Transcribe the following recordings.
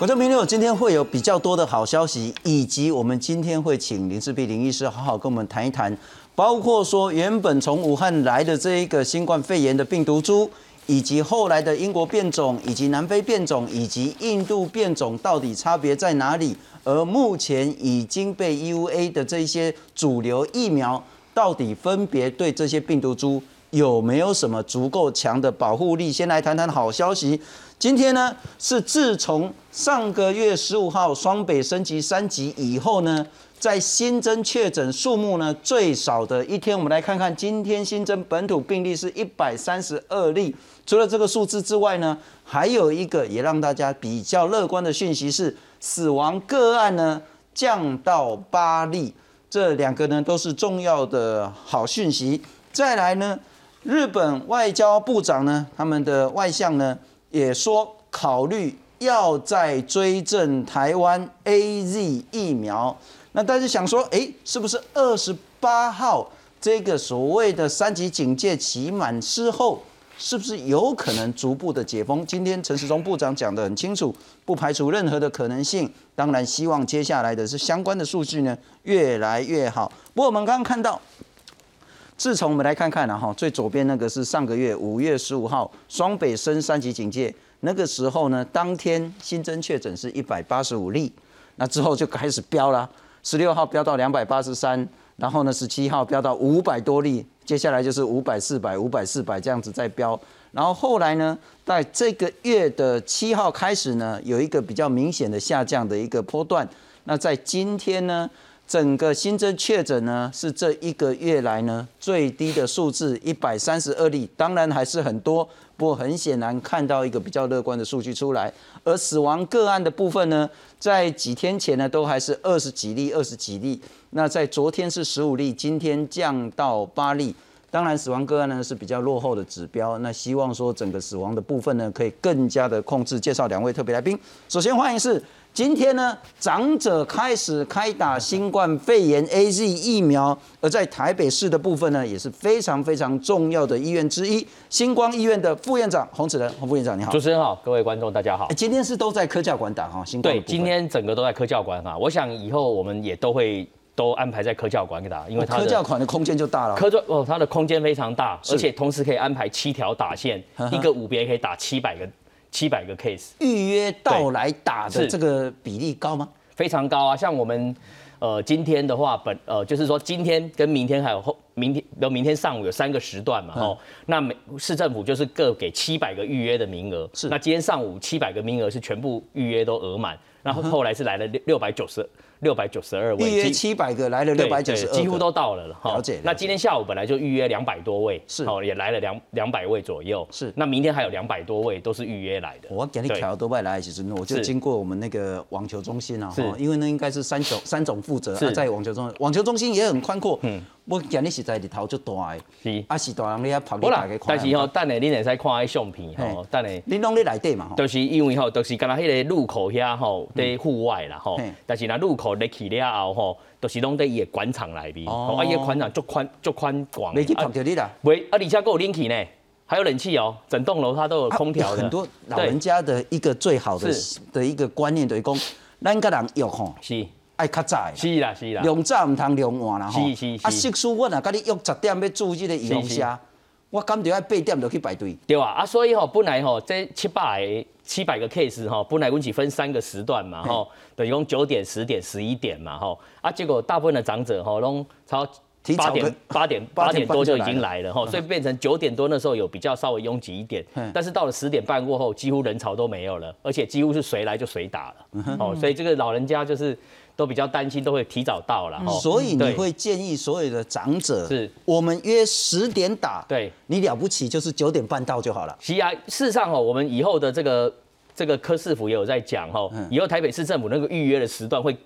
我这明天我今天会有比较多的好消息，以及我们今天会请林志碧林医师好好跟我们谈一谈，包括说原本从武汉来的这一个新冠肺炎的病毒株，以及后来的英国变种，以及南非变种，以及印度变种到底差别在哪里？而目前已经被 EUA 的这些主流疫苗，到底分别对这些病毒株有没有什么足够强的保护力？先来谈谈好消息。今天呢，是自从上个月十五号双北升级三级以后呢，在新增确诊数目呢最少的一天，我们来看看今天新增本土病例是一百三十二例。除了这个数字之外呢，还有一个也让大家比较乐观的讯息是，死亡个案呢降到八例。这两个呢都是重要的好讯息。再来呢，日本外交部长呢，他们的外相呢。也说考虑要再追赠台湾 A Z 疫苗，那大家想说，哎，是不是二十八号这个所谓的三级警戒期满之后，是不是有可能逐步的解封？今天陈时中部长讲得很清楚，不排除任何的可能性。当然，希望接下来的是相关的数据呢越来越好。不过我们刚刚看到。自从我们来看看了哈，最左边那个是上个月五月十五号双北升三级警戒，那个时候呢，当天新增确诊是一百八十五例，那之后就开始飙了，十六号飙到两百八十三，然后呢十七号飙到五百多例，接下来就是五百、四百、五百、四百这样子在飙，然后后来呢，在这个月的七号开始呢，有一个比较明显的下降的一个波段，那在今天呢。整个新增确诊呢，是这一个月来呢最低的数字，一百三十二例，当然还是很多，不过很显然看到一个比较乐观的数据出来。而死亡个案的部分呢，在几天前呢都还是二十几例、二十几例，那在昨天是十五例，今天降到八例。当然，死亡个案呢是比较落后的指标，那希望说整个死亡的部分呢可以更加的控制。介绍两位特别来宾，首先欢迎是。今天呢，长者开始开打新冠肺炎 A Z 疫苗，而在台北市的部分呢，也是非常非常重要的医院之一——星光医院的副院长洪子仁，洪副院长你好，主持人好，各位观众大家好。今天是都在科教馆打哈，新冠对，今天整个都在科教馆哈，我想以后我们也都会都安排在科教馆给打，因为科教馆的空间就大了。科教哦，它的空间非常大，而且同时可以安排七条打线，一个五边可以打七百个。七百个 case 预约到来打的这个比例高吗？非常高啊！像我们呃今天的话，本呃就是说今天跟明天还有后明天，比如明天上午有三个时段嘛，哦，那每市政府就是各给七百个预约的名额。是，那今天上午七百个名额是全部预约都额满，然后后来是来了六六百九十。六百九十二位，预约七百个来了六百九十二，几乎都到了了。了解。那今天下午本来就预约两百多位，是哦，也来了两两百位左右。是。那明天还有两百多位都是预约来的。我给你调多外来，其实我就经过我们那个网球中心啊，是，因为那应该是三种三种负责，在网球中网球中心也很宽阔。嗯。我今日实在日头就大的，是啊是大人你遐跑去大家看。但是吼，等下恁会使看迄相片吼，等下。恁拢咧内底嘛吼。就是因为吼，就是干那迄个路口遐吼，在户外啦吼。但是那路口入去了后吼，都是拢在伊个广场内边。哦。啊，伊个广场足宽足宽广。没去碰到你啦。喂，啊，而且够冷气呢，还有冷气哦，整栋楼它都有空调的。很多老人家的一个最好的的一个观念就是讲，咱个人约吼。是。爱较早，是啦是啦，量早唔通量晚啦吼。是是是。啊，即使我若甲你约十点要住这个医疗车，我感觉要八点就去排队。对啊，啊，所以吼，本来吼这七百七百个 case 吼，本来阮是分三个时段嘛吼，等于讲九点、十点、十一点嘛吼。啊，结果大部分的长者吼拢超八点八点八点多就已经来了吼，所以变成九点多那时候有比较稍微拥挤一点，但是到了十点半过后，几乎人潮都没有了，而且几乎是谁来就谁打了。哦，所以这个老人家就是。都比较担心，都会提早到了，所以你会建议所有的长者，是。我们约十点打，对。你了不起就是九点半到就好了。是啊，事实上哦，我们以后的这个这个科市府也有在讲哈，以后台北市政府那个预约的时段会，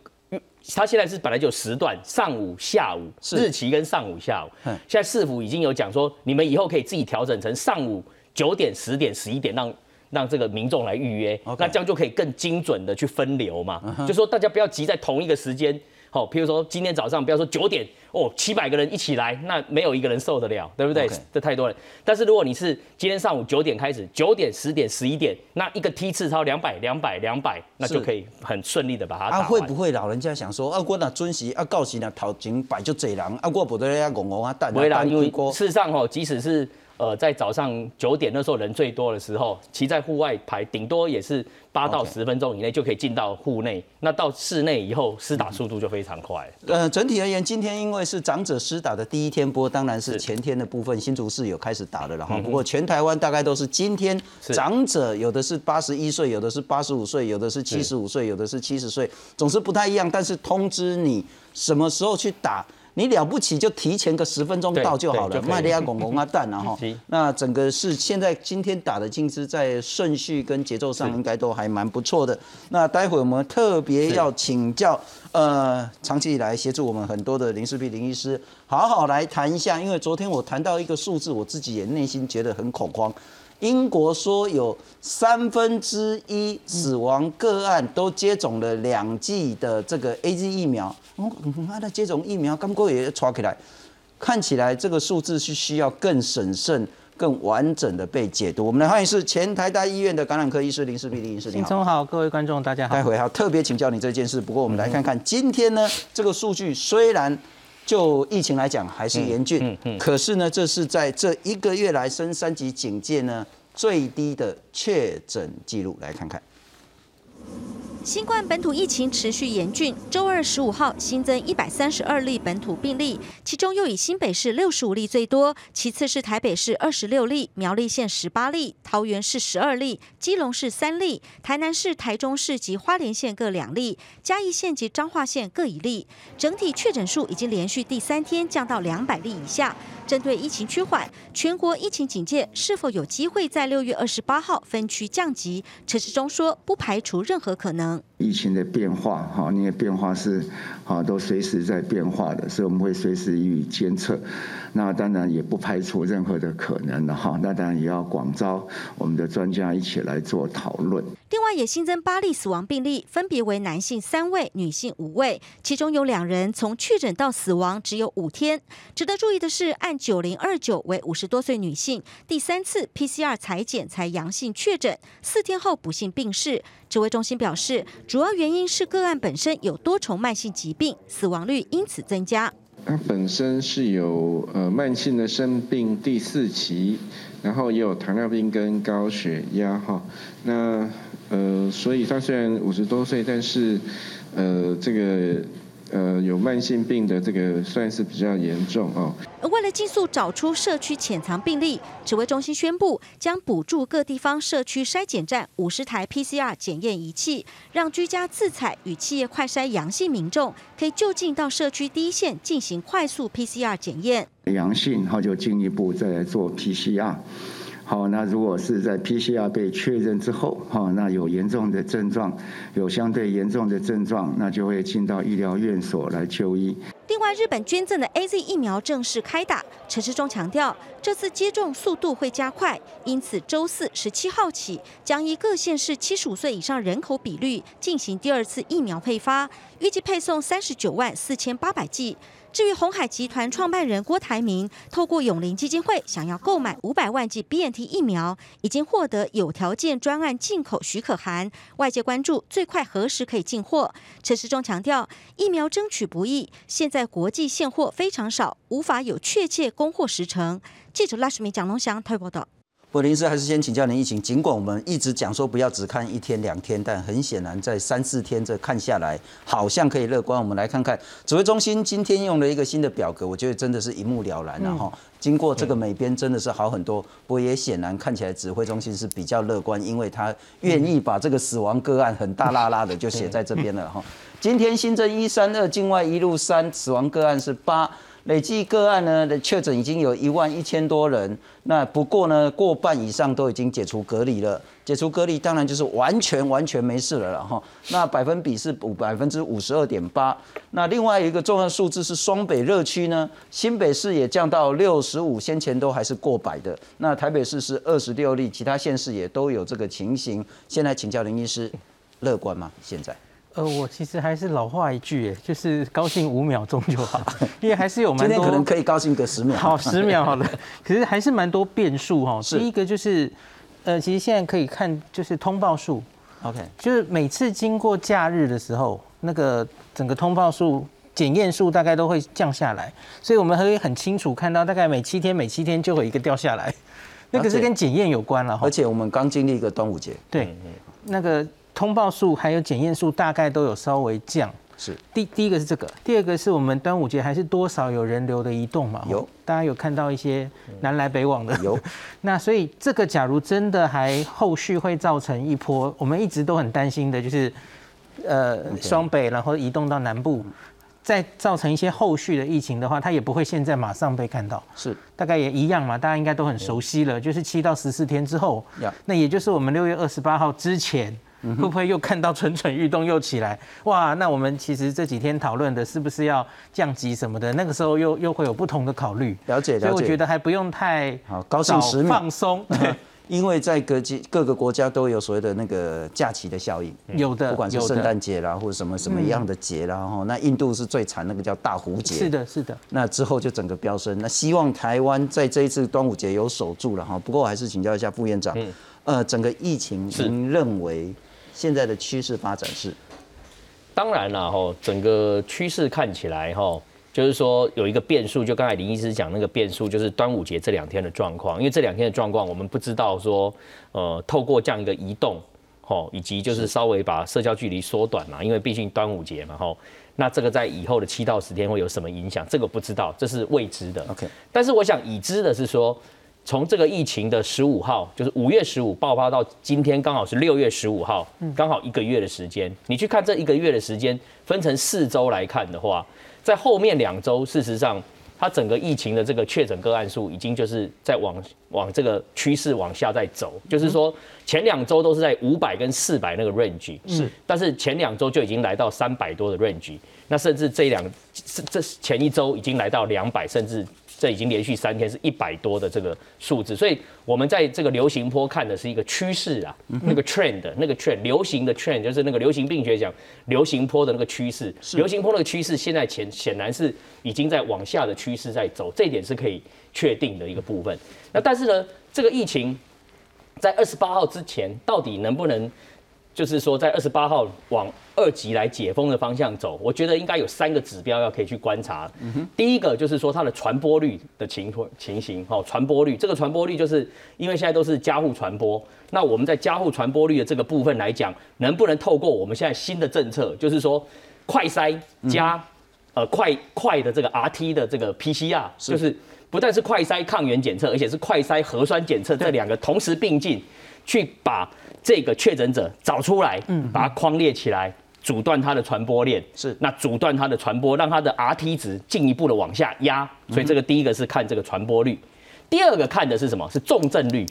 他现在是本来就有时段，上午、下午，日期跟上午、下午，现在市府已经有讲说，你们以后可以自己调整成上午九点、十点、十一点让。让这个民众来预约，那这样就可以更精准的去分流嘛。就说大家不要急在同一个时间，好，譬如说今天早上，不要说九点哦，七百个人一起来，那没有一个人受得了，对不对？这太多人。但是如果你是今天上午九点开始，九点、十点、十一点，那一个梯次超两百、两百、两百，那就可以很顺利的把它打完。会不会老人家想说，啊，我那准时啊，告时那头前摆就济人，啊，我不得要戆戆啊，等不会啦，因为事实上哦，即使是。呃，在早上九点那时候人最多的时候，骑在户外排，顶多也是八到十分钟以内就可以进到户内。那到室内以后，施打速度就非常快。呃，整体而言，今天因为是长者施打的第一天，不过当然是前天的部分，新竹市有开始打了，然后不过全台湾大概都是今天长者，有的是八十一岁，有的是八十五岁，有的是七十五岁，有的是七十岁，总是不太一样。但是通知你什么时候去打。你了不起就提前个十分钟到就好了，卖利亚拱拱啊蛋啊 哈。那整个是现在今天打的金枝在顺序跟节奏上应该都还蛮不错的。那待会我们特别要请教呃长期以来协助我们很多的林世璧林医师，好好来谈一下，因为昨天我谈到一个数字，我自己也内心觉得很恐慌。英国说有三分之一死亡个案都接种了两剂的这个 A Z 疫苗，哦，那接种疫苗刚过也传起来，看起来这个数字是需要更审慎、更完整的被解读。我们来欢迎是前台大医院的感染科医师林世碧林医师，林总好，各位观众大家好。待会还要特别请教你这件事，不过我们来看看今天呢这个数据虽然。就疫情来讲还是严峻，可是呢，这是在这一个月来升三级警戒呢最低的确诊记录，来看看。新冠本土疫情持续严峻，周二十五号新增一百三十二例本土病例，其中又以新北市六十五例最多，其次是台北市二十六例，苗栗县十八例，桃园市十二例，基隆市三例，台南市、台中市及花莲县各两例，嘉义县及彰化县各一例。整体确诊数已经连续第三天降到两百例以下。针对疫情趋缓，全国疫情警戒是否有机会在六月二十八号分区降级？陈时中说，不排除任何可能。疫情的变化，哈，那些变化是，哈，都随时在变化的，所以我们会随时予以监测。那当然也不排除任何的可能了哈，那当然也要广招我们的专家一起来做讨论。另外也新增八例死亡病例，分别为男性三位、女性五位，其中有两人从确诊到死亡只有五天。值得注意的是，按九零二九为五十多岁女性，第三次 PCR 裁检才阳性确诊，四天后不幸病逝。指挥中心表示，主要原因是个案本身有多重慢性疾病，死亡率因此增加。他本身是有呃慢性的生病第四期，然后也有糖尿病跟高血压哈，那呃所以他虽然五十多岁，但是呃这个。呃，有慢性病的这个算是比较严重哦。而为了尽速找出社区潜藏病例，指挥中心宣布将补助各地方社区筛检站五十台 PCR 检验仪器，让居家自采与企业快筛阳性民众可以就近到社区第一线进行快速 PCR 检验。阳性，然后就进一步再来做 PCR。好，那如果是在 PCR 被确认之后，哈，那有严重的症状，有相对严重的症状，那就会进到医疗院所来就医。另外，日本捐赠的 A Z 疫苗正式开打，陈世忠强调，这次接种速度会加快，因此周四十七号起，将依各县市七十五岁以上人口比率进行第二次疫苗配发，预计配送三十九万四千八百剂。至于红海集团创办人郭台铭，透过永林基金会想要购买五百万剂 B N T 疫苗，已经获得有条件专案进口许可函。外界关注最快何时可以进货。陈时中强调，疫苗争取不易，现在国际现货非常少，无法有确切供货时程。记者拉什米蒋龙祥台报道。柏林斯还是先请教您疫情。尽管我们一直讲说不要只看一天两天，但很显然在三四天这看下来，好像可以乐观。我们来看看指挥中心今天用了一个新的表格，我觉得真的是一目了然了哈。经过这个美编真的是好很多，不过也显然看起来指挥中心是比较乐观，因为他愿意把这个死亡个案很大拉拉的就写在这边了哈。今天新增一三二，境外一路三，死亡个案是八。累计个案呢的确诊已经有一万一千多人，那不过呢过半以上都已经解除隔离了，解除隔离当然就是完全完全没事了了哈。那百分比是五百分之五十二点八。那另外一个重要数字是双北热区呢，新北市也降到六十五，先前都还是过百的。那台北市是二十六例，其他县市也都有这个情形。现在请教林医师，乐观吗？现在？呃，我其实还是老话一句，哎，就是高兴五秒钟就好，因为还是有蛮多。今天可能可以高兴个十秒。好，十秒好了。可是还是蛮多变数哈。第一个就是，呃，其实现在可以看就是通报数，OK，就是每次经过假日的时候，那个整个通报数、检验数大概都会降下来，所以我们可以很清楚看到，大概每七天、每七天就会一个掉下来，那个是跟检验有关了。而且我们刚经历一个端午节，对，那个。通报数还有检验数大概都有稍微降，是第第一个是这个，第二个是我们端午节还是多少有人流的移动嘛？有，大家有看到一些南来北往的？有。那所以这个假如真的还后续会造成一波，我们一直都很担心的就是，呃，双北然后移动到南部，再造成一些后续的疫情的话，它也不会现在马上被看到。是，大概也一样嘛，大家应该都很熟悉了，就是七到十四天之后，那也就是我们六月二十八号之前。会不会又看到蠢蠢欲动又起来？哇，那我们其实这几天讨论的是不是要降级什么的？那个时候又又会有不同的考虑。了解，了解。所以我觉得还不用太好高兴十放松，因为在各级各个国家都有所谓的那个假期的效应。有的，不管是圣诞节啦，或者什么什么一样的节啦，哈。那印度是最惨，那个叫大壶节。是的，是的。那之后就整个飙升。那希望台湾在这一次端午节有守住了哈。不过我还是请教一下副院长，呃，整个疫情您认为？现在的趋势发展是，当然了哈，整个趋势看起来哈，就是说有一个变数，就刚才林医师讲那个变数，就是端午节这两天的状况，因为这两天的状况我们不知道说，呃，透过这样一个移动，吼，以及就是稍微把社交距离缩短嘛，因为毕竟端午节嘛，吼，那这个在以后的七到十天会有什么影响？这个不知道，这是未知的。OK，但是我想已知的是说。从这个疫情的十五号，就是五月十五爆发到今天，刚好是六月十五号，刚好一个月的时间。你去看这一个月的时间，分成四周来看的话，在后面两周，事实上它整个疫情的这个确诊个案数已经就是在往往这个趋势往下在走，就是说前两周都是在五百跟四百那个 range，是，但是前两周就已经来到三百多的 range，那甚至这两这前一周已经来到两百，甚至。这已经连续三天是一百多的这个数字，所以我们在这个流行坡看的是一个趋势啊，那个 trend，那个 trend，流行的 trend 就是那个流行病学讲流行坡的那个趋势，流行坡那个趋势现在显显然是已经在往下的趋势在走，这一点是可以确定的一个部分。那但是呢，这个疫情在二十八号之前到底能不能？就是说，在二十八号往二级来解封的方向走，我觉得应该有三个指标要可以去观察。第一个就是说它的传播率的情况情形，哈，传播率。这个传播率就是因为现在都是加护传播，那我们在加护传播率的这个部分来讲，能不能透过我们现在新的政策，就是说快筛加呃快快的这个 RT 的这个 PCR，就是不但是快筛抗原检测，而且是快筛核酸检测这两个同时并进，去把。这个确诊者找出来，嗯，把它框列起来，阻断它的传播链，是那阻断它的传播，让它的 Rt 值进一步的往下压。所以这个第一个是看这个传播率，第二个看的是什么？是重症率。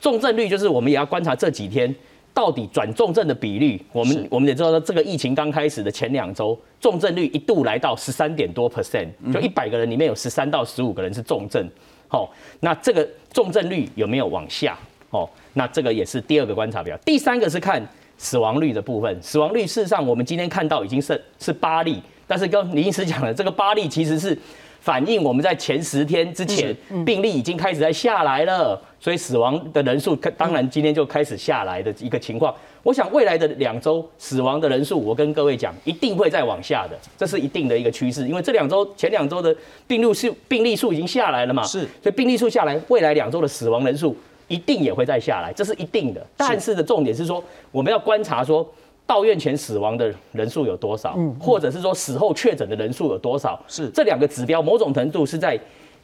重症率就是我们也要观察这几天到底转重症的比率。我们我们也知道说，这个疫情刚开始的前两周，重症率一度来到十三点多 percent，就一百个人里面有十三到十五个人是重症。好，那这个重症率有没有往下？哦，那这个也是第二个观察表。第三个是看死亡率的部分。死亡率事实上，我们今天看到已经是是八例，但是跟林医师讲的这个八例其实是反映我们在前十天之前病例已经开始在下来了，所以死亡的人数当然今天就开始下来的一个情况。我想未来的两周死亡的人数，我跟各位讲，一定会再往下的，这是一定的一个趋势。因为这两周前两周的病例数病例数已经下来了嘛，是，所以病例数下来，未来两周的死亡人数。一定也会再下来，这是一定的。但是的重点是说，我们要观察说，到院前死亡的人数有多少，或者是说死后确诊的人数有多少。是这两个指标，某种程度是在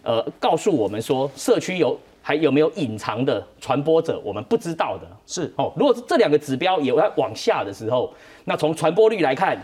呃告诉我们说，社区有还有没有隐藏的传播者，我们不知道的。是哦，如果是这两个指标也在往下的时候，那从传播率来看，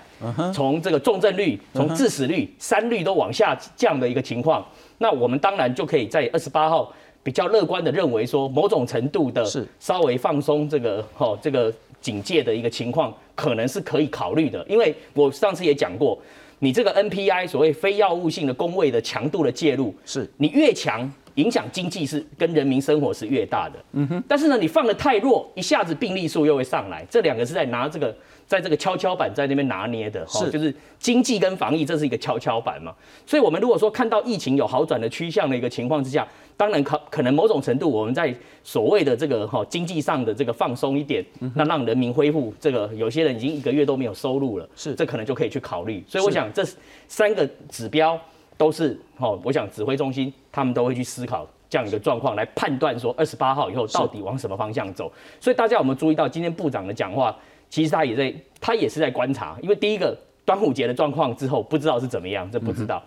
从这个重症率、从致死率、三率都往下降的一个情况，那我们当然就可以在二十八号。比较乐观的认为说，某种程度的稍微放松这个哈这个警戒的一个情况，可能是可以考虑的。因为我上次也讲过，你这个 NPI 所谓非药物性的工位的强度的介入，是你越强，影响经济是跟人民生活是越大的。嗯哼。但是呢，你放的太弱，一下子病例数又会上来，这两个是在拿这个。在这个跷跷板在那边拿捏的，是就是经济跟防疫，这是一个跷跷板嘛。所以，我们如果说看到疫情有好转的趋向的一个情况之下，当然可可能某种程度我们在所谓的这个哈经济上的这个放松一点，那让人民恢复这个，有些人已经一个月都没有收入了，是这可能就可以去考虑。所以，我想这三个指标都是哈，我想指挥中心他们都会去思考这样一个状况，来判断说二十八号以后到底往什么方向走。所以，大家有没有注意到今天部长的讲话？其实他也在，他也是在观察，因为第一个端午节的状况之后不知道是怎么样，这不知道。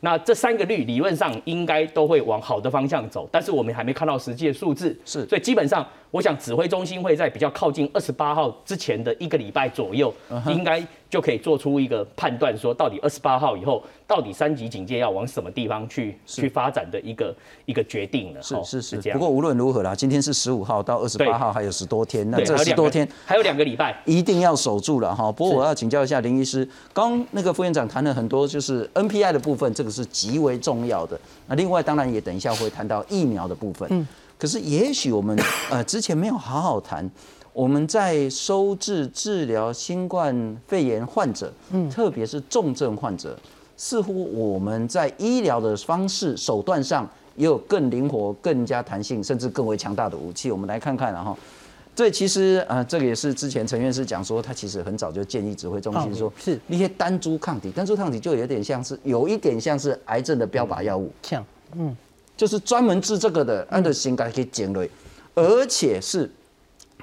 那这三个率理论上应该都会往好的方向走，但是我们还没看到实际的数字，是，所以基本上。我想指挥中心会在比较靠近二十八号之前的一个礼拜左右，应该就可以做出一个判断，说到底二十八号以后，到底三级警戒要往什么地方去去发展的一个一个决定了。是是是。不过无论如何啦，今天是十五号到二十八号还有十多天，那这十多天还有两个礼拜，一定要守住了哈。不过我要请教一下林医师，刚那个副院长谈了很多，就是 NPI 的部分，这个是极为重要的。那另外当然也等一下会谈到疫苗的部分。嗯。可是，也许我们呃之前没有好好谈，我们在收治治疗新冠肺炎患者，嗯，特别是重症患者，似乎我们在医疗的方式手段上也有更灵活、更加弹性，甚至更为强大的武器。我们来看看，然后，这其实呃，这个也是之前陈院士讲说，他其实很早就建议指挥中心说，是。那些单株抗体，单株抗体就有点像是有一点像是癌症的标靶药物，像嗯。就是专门治这个的，按照心肝可以减累，而且是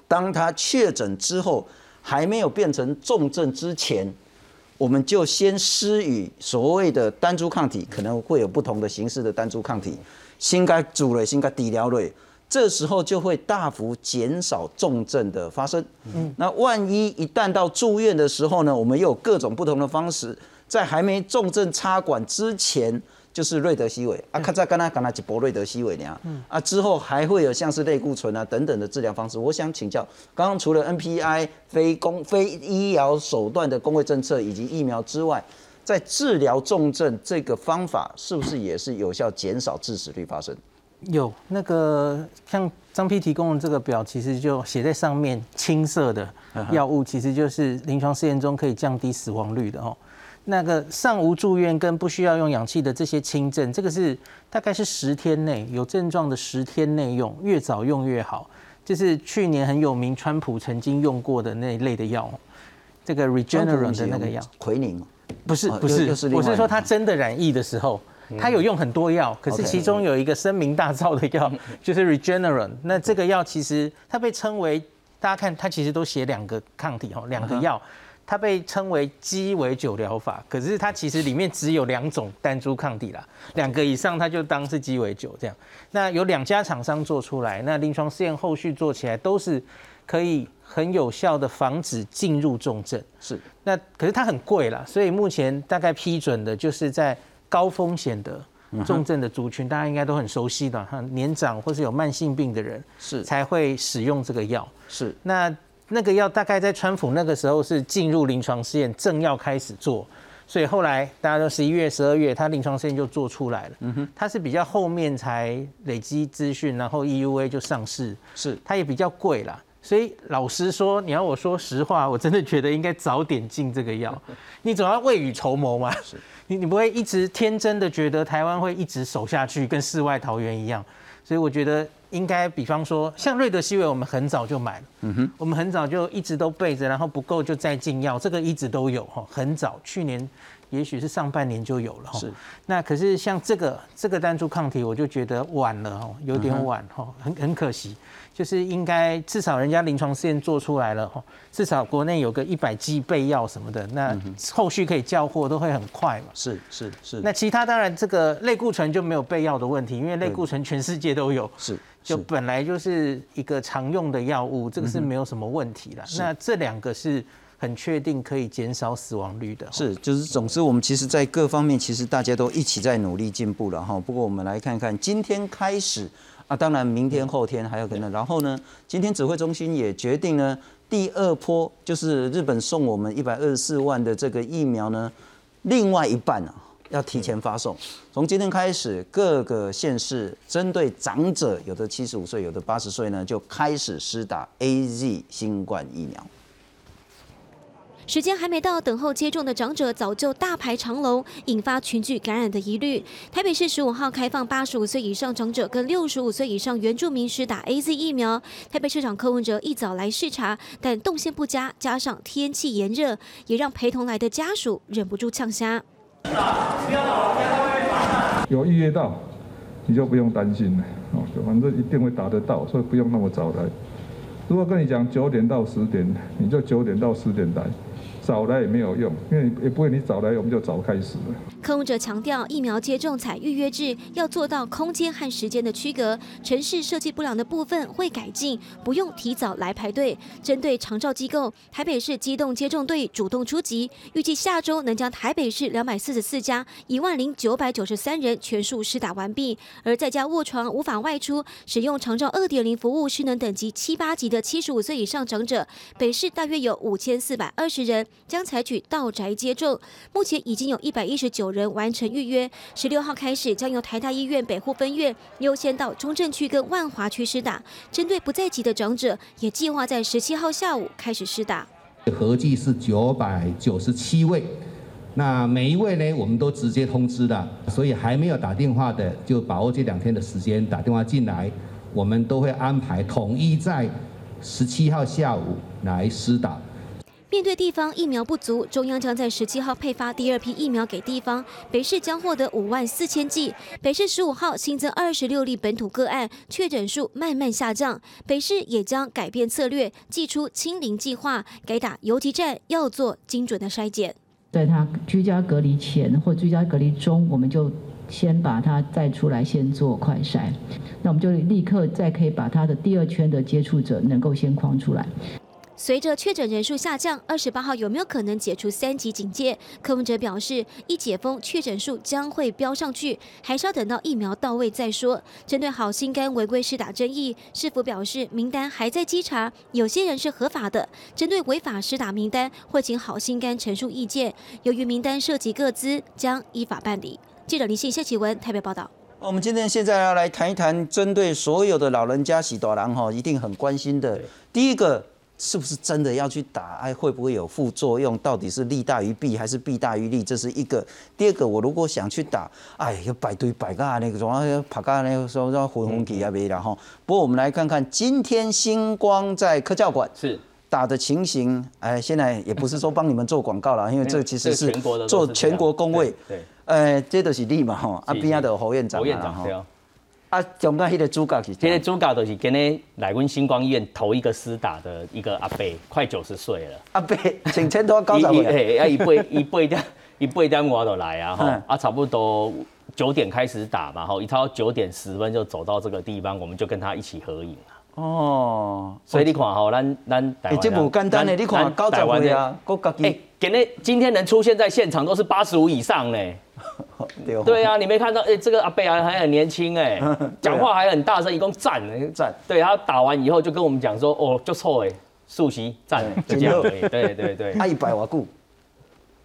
当他确诊之后还没有变成重症之前，我们就先施予所谓的单株抗体，可能会有不同的形式的单株抗体，心肝主类、心肝底疗类，这时候就会大幅减少重症的发生。嗯，那万一一旦到住院的时候呢，我们又有各种不同的方式，在还没重症插管之前。就是瑞德西韦啊，看在刚刚刚那几波瑞德西韦呢，啊之后还会有像是类固醇啊等等的治疗方式。我想请教，刚刚除了 NPI 非公非医疗手段的公卫政策以及疫苗之外，在治疗重症这个方法是不是也是有效减少致死率发生？有那个像张批提供的这个表，其实就写在上面，青色的药物其实就是临床试验中可以降低死亡率的哦。那个尚无住院跟不需要用氧气的这些轻症，这个是大概是十天内有症状的十天内用，越早用越好。就是去年很有名，川普曾经用过的那一类的药，这个 Regeneron 的那个药，奎宁，不是不是，我是说他真的染疫的时候，他有用很多药，可是其中有一个声名大噪的药 就是 Regeneron。那这个药其实它被称为，大家看它其实都写两个抗体哦，两个药。它被称为鸡尾酒疗法，可是它其实里面只有两种单株抗体啦，两个以上它就当是鸡尾酒这样。那有两家厂商做出来，那临床试验后续做起来都是可以很有效的防止进入重症。是，那可是它很贵啦，所以目前大概批准的就是在高风险的重症的族群，大家应该都很熟悉的，哈，年长或是有慢性病的人是才会使用这个药。是，那。那个药大概在川普那个时候是进入临床试验，正要开始做，所以后来大家都十一月、十二月，他临床试验就做出来了。嗯哼，他是比较后面才累积资讯，然后 EUA 就上市。是，它也比较贵啦。所以老实说，你要我说实话，我真的觉得应该早点进这个药。你总要未雨绸缪嘛。是，你你不会一直天真的觉得台湾会一直守下去，跟世外桃源一样。所以我觉得。应该比方说，像瑞德西韦，我们很早就买了，嗯哼，我们很早就一直都备着，然后不够就再进药，这个一直都有哈，很早，去年也许是上半年就有了哈。是，那可是像这个这个单株抗体，我就觉得晚了哈，有点晚哈，很很可惜。就是应该至少人家临床试验做出来了哈，至少国内有个一百剂备药什么的，那后续可以交货都会很快嘛。是是是。那其他当然这个类固醇就没有备药的问题，因为类固醇全世界都有。是。就本来就是一个常用的药物，这个是没有什么问题的。那这两个是很确定可以减少死亡率的。是，就是总之我们其实在各方面其实大家都一起在努力进步了哈。不过我们来看看今天开始。啊，当然，明天、后天还有可能。然后呢，今天指挥中心也决定呢，第二波就是日本送我们一百二十四万的这个疫苗呢，另外一半啊，要提前发送。从今天开始，各个县市针对长者，有的七十五岁，有的八十岁呢，就开始施打 A Z 新冠疫苗。时间还没到，等候接种的长者早就大排长龙，引发群聚感染的疑虑。台北市十五号开放八十五岁以上长者跟六十五岁以上原住民施打 A Z 疫苗。台北市长柯文哲一早来视察，但动线不佳，加上天气炎热，也让陪同来的家属忍不住呛虾。有预约到，你就不用担心了哦，反正一定会打得到，所以不用那么早来。如果跟你讲九点到十点，你就九点到十点来。早来也没有用，因为也不会你早来我们就早开始了。柯文哲强调，疫苗接种采预约制，要做到空间和时间的区隔。城市设计不良的部分会改进，不用提早来排队。针对长照机构，台北市机动接种队主动出击，预计下周能将台北市两百四十四家一万零九百九十三人全数施打完毕。而在家卧床无法外出，使用长照二点零服务失能等级七八级的七十五岁以上长者，北市大约有五千四百二十人。将采取到宅接种，目前已经有一百一十九人完成预约。十六号开始，将由台大医院北护分院优先到中正区跟万华区施打。针对不在籍的长者，也计划在十七号下午开始施打。合计是九百九十七位，那每一位呢，我们都直接通知的，所以还没有打电话的，就把握这两天的时间打电话进来，我们都会安排统一在十七号下午来施打。面对地方疫苗不足，中央将在十七号配发第二批疫苗给地方。北市将获得五万四千剂。北市十五号新增二十六例本土个案，确诊数慢慢下降。北市也将改变策略，祭出清零计划，改打游击战，要做精准的筛检。在他居家隔离前或居家隔离中，我们就先把他再出来，先做快筛。那我们就立刻再可以把他的第二圈的接触者能够先框出来。随着确诊人数下降，二十八号有没有可能解除三级警戒？柯文哲表示，一解封，确诊数将会飙上去，还是要等到疫苗到位再说。针对好心肝违规施打争议，市府表示名单还在稽查，有些人是合法的。针对违法施打名单，会请好心肝陈述意见。由于名单涉及各资，将依法办理。记者林信谢启文台北报道。我们今天现在要来谈一谈，针对所有的老人家、喜多郎哈，一定很关心的。第一个。是不是真的要去打？哎，会不会有副作用？到底是利大于弊还是弊大于利？这是一个。第二个，我如果想去打，哎，要排队排个那个，总要爬个那个时候要混混气啊，没然后。不过我们来看看今天星光在科教馆是打的情形。哎，现在也不是说帮你们做广告了，因为这其实是做全国工位。对。哎，这都是利嘛哈，阿边的侯院长嘛哈。啊，中间迄个主角是，这个主角就是今天来阮星光医院头一个施打的一个阿伯，快九十岁了。阿伯，请千多高十岁。啊，一八一八点一八点我就来啊，哈，啊，差不多九点开始打嘛，哈，一到九点十分就走到这个地方，我们就跟他一起合影了。哦，所以你看吼，咱咱台湾，这不简单的，你看高十岁啊，国家级。今天能出现在现场都是八十五以上嘞。对啊，你没看到？哎，这个阿贝还还很年轻哎，讲话还很大声，一共赞赞。对他打完以后就跟我们讲说，哦，就错哎，素席赞，就这样而已。对对对。他 一百瓦固，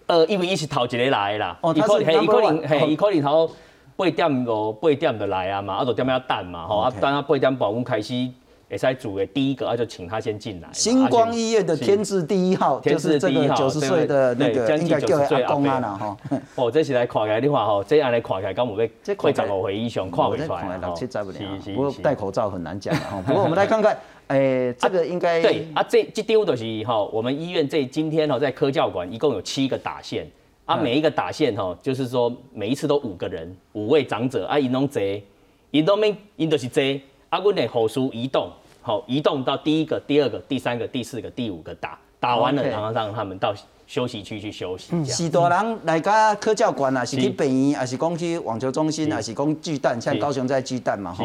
呃，因为一是头一个来啦，哦，一可能一可能嘿，一可能头八点五八点就来啊嘛，啊，就点要等嘛，吼，啊，等他八点半我们开始。也是组的第一个，啊，就请他先进来。星光医院的天字第一号，天字第一号九十岁的那个，应该叫阿公啊啦哈。哦，这是来看起来的话吼，这样来看起来，跟我们会十五岁以上看不出来。六七十不了，不过戴口罩很难讲哈。不过我们来看看，诶，这个应该对啊，这这丢的是哈，我们医院这今天哈在科教馆一共有七个打线，啊，每一个打线哈，就是说每一次都五个人，五位长者啊，因拢坐，因拢面因都是坐，啊，阮的护士移动。好，移动到第一个、第二个、第三个、第四个、第五个打，打完了，然后让他们到休息区去休息。许多人来家科教馆啊，是去病院，还是讲去网球中心，还是讲巨蛋，像高雄在巨蛋嘛，哈。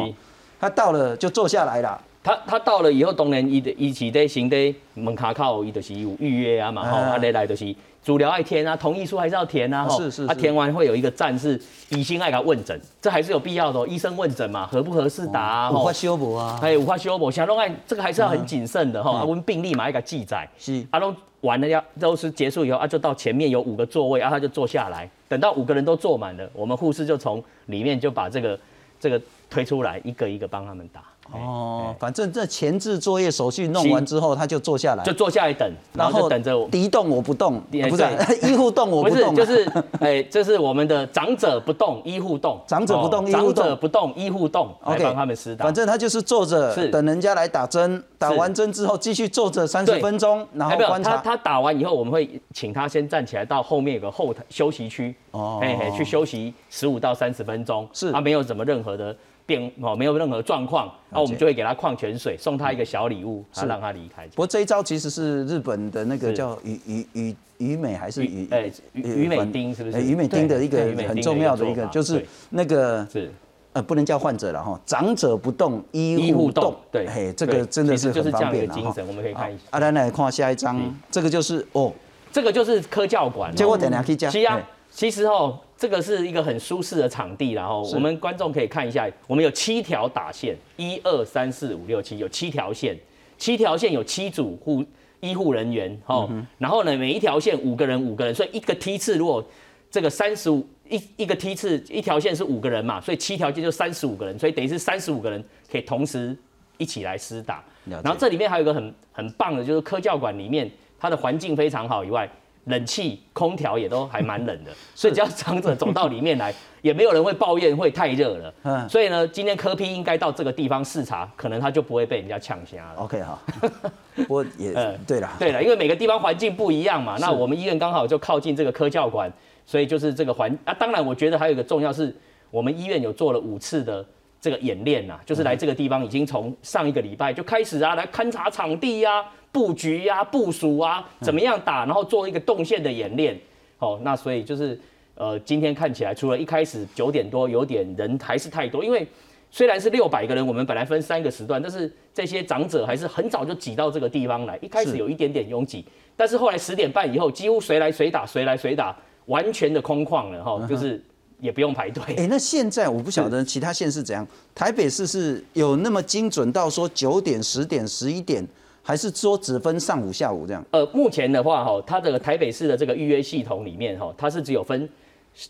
他到了就坐下来了。他他到了以后，当然伊的伊是在行在门卡靠，伊就是有预约啊嘛，吼，啊来来就是主疗爱填啊，同意书还是要填啊，吼，是是，他填完会有一个站是医生爱他问诊，这还是有必要的，医生问诊嘛，合不合适打啊，无法修补啊，还有无法修补，想弄爱这个还是要很谨慎的哈，啊，问病历嘛一个记载，是，啊拢完了要都是结束以后啊，就到前面有五个座位啊，他就坐下来，等到五个人都坐满了，我们护士就从里面就把这个这个推出来，一个一个帮他们打。哦，反正这前置作业手续弄完之后，他就坐下来，就坐下来等，然后等着我。敌动我不动，不是 医护动我不动，就是哎，这是我们的长者不动，医护动，长者不动，医护动，长者不动，医护动，来帮他们施打。反正他就是坐着，等人家来打针，打完针之后继续坐着三十分钟，然后观察。他他打完以后，我们会请他先站起来到后面有个后台休息区，哦，嘿嘿，去休息十五到三十分钟，是，他没有什么任何的。变哦，没有任何状况，那我们就会给他矿泉水，送他一个小礼物，他让他离开。不过这一招其实是日本的那个叫鱼鱼鱼鱼美还是鱼哎鱼美丁是不是？鱼美丁的一个很重要的一个就是那个是呃不能叫患者了哈，长者不动医护动，对，嘿这个真的是很方便的精神，我们可以看一下。阿兰来看下一张，这个就是哦，这个就是科教馆，结果等下可以讲。是啊，其实哦。这个是一个很舒适的场地，然后我们观众可以看一下，我们有七条打线，一二三四五六七，有七条线，七条线有七组护医护人员，哦，然后呢，每一条线五个人，五个人，所以一个梯次如果这个三十五一一个梯次一条线是五个人嘛，所以七条线就三十五个人，所以等于是三十五个人可以同时一起来施打。然后这里面还有一个很很棒的，就是科教馆里面它的环境非常好以外。冷气、空调也都还蛮冷的，所以只要长者走到里面来，也没有人会抱怨会太热了。嗯，所以呢，今天科批应该到这个地方视察，可能他就不会被人家呛瞎了。OK 好，不过也对了，对了，因为每个地方环境不一样嘛。那我们医院刚好就靠近这个科教馆，所以就是这个环啊。当然，我觉得还有一个重要是，我们医院有做了五次的。这个演练呐，就是来这个地方已经从上一个礼拜就开始啊，来勘察场地呀、布局呀、部署啊，怎么样打，然后做一个动线的演练。哦，那所以就是呃，今天看起来除了一开始九点多有点人还是太多，因为虽然是六百个人，我们本来分三个时段，但是这些长者还是很早就挤到这个地方来。一开始有一点点拥挤，但是后来十点半以后，几乎谁来谁打，谁来谁打，完全的空旷了哈，就是。也不用排队。哎，那现在我不晓得其他县市怎样。台北市是有那么精准到说九点、十点、十一点，还是说只分上午、下午这样？呃，目前的话，哈，它的台北市的这个预约系统里面，哈，它是只有分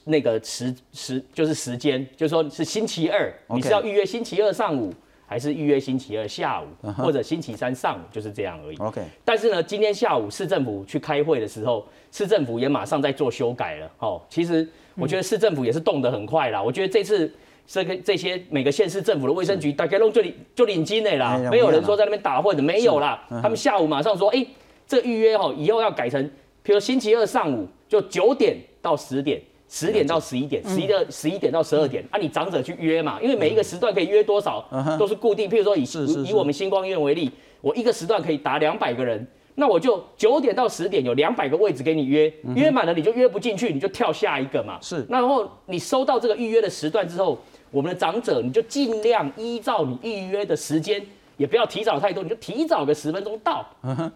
那个时时，就是时间，就是说是星期二，你是要预约星期二上午，还是预约星期二下午，或者星期三上午，就是这样而已。OK。但是呢，今天下午市政府去开会的时候，市政府也马上在做修改了。哦，其实。我觉得市政府也是动得很快啦。我觉得这次这个这些每个县市政府的卫生局大概弄就领就领金的啦，没有人说在那边打混的，没有啦。他们下午马上说，哎，这预约哈以后要改成，比如星期二上午就九点到十点，十点到十一点，十一的十一点到十二点，啊，你长者去约嘛，因为每一个时段可以约多少都是固定。譬如说以以我们星光医院为例，我一个时段可以打两百个人。那我就九点到十点有两百个位置给你约，约满了你就约不进去，你就跳下一个嘛。是，然后你收到这个预约的时段之后，我们的长者你就尽量依照你预约的时间。也不要提早太多，你就提早个十分钟到，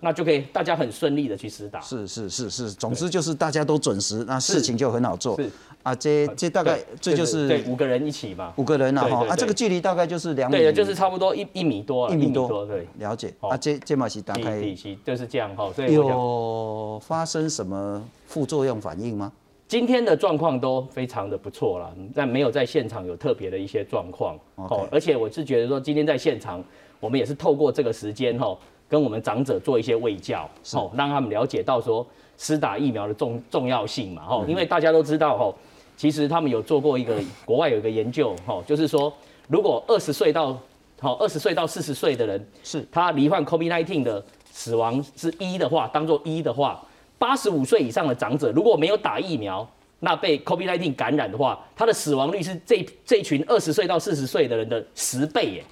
那就可以大家很顺利的去施打。是是是是，总之就是大家都准时，那事情就很好做。是啊，这这大概这就是对五个人一起嘛，五个人啊哈啊，这个距离大概就是两米，对，就是差不多一一米多，一米多，对，了解。啊，这这马是打开就是这样哈，有发生什么副作用反应吗？今天的状况都非常的不错了，但没有在现场有特别的一些状况。哦，而且我是觉得说今天在现场。我们也是透过这个时间哈，跟我们长者做一些卫教，哦，让他们了解到说施打疫苗的重重要性嘛，哈，因为大家都知道哈，其实他们有做过一个国外有一个研究，哈，就是说如果二十岁到好二十岁到四十岁的人，是他罹患 COVID-19 的死亡是一的话，当做一的话，八十五岁以上的长者如果没有打疫苗，那被 COVID-19 感染的话，他的死亡率是这这群二十岁到四十岁的人的十倍耶。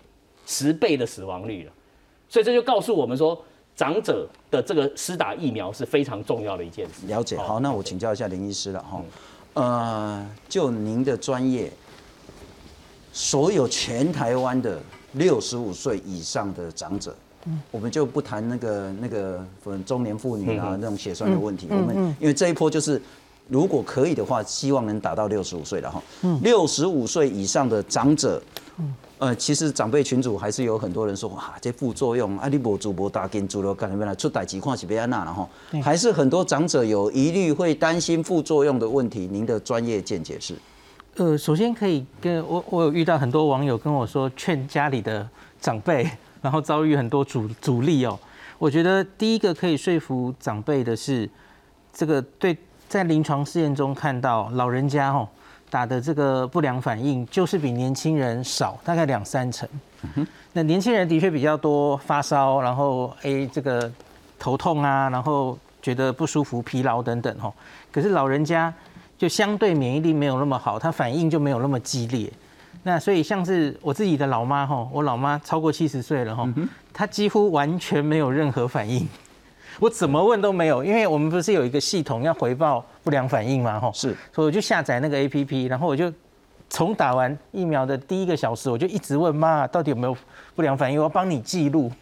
十倍的死亡率了，所以这就告诉我们说，长者的这个施打疫苗是非常重要的一件事。了解，好，那我请教一下林医师了哈，呃，就您的专业，所有全台湾的六十五岁以上的长者。我们就不谈那个那个中年妇女啊那种血栓的问题。我们因为这一波就是，如果可以的话，希望能达到六十五岁了哈。六十五岁以上的长者，呃，其实长辈群组还是有很多人说，哇，这副作用，啊，你无主播打跟主流干什么来出大情况是别安那了哈。还是很多长者有疑虑，会担心副作用的问题。您的专业见解是？呃，首先可以跟我，我有遇到很多网友跟我说，劝家里的长辈。然后遭遇很多阻阻力哦，我觉得第一个可以说服长辈的是，这个对在临床试验中看到老人家哦打的这个不良反应就是比年轻人少，大概两三成。那年轻人的确比较多发烧，然后诶这个头痛啊，然后觉得不舒服、疲劳等等哦。可是老人家就相对免疫力没有那么好，他反应就没有那么激烈。那所以像是我自己的老妈哈，我老妈超过七十岁了哈，她几乎完全没有任何反应，我怎么问都没有，因为我们不是有一个系统要回报不良反应嘛哈，是，所以我就下载那个 A P P，然后我就从打完疫苗的第一个小时，我就一直问妈到底有没有不良反应，我要帮你记录，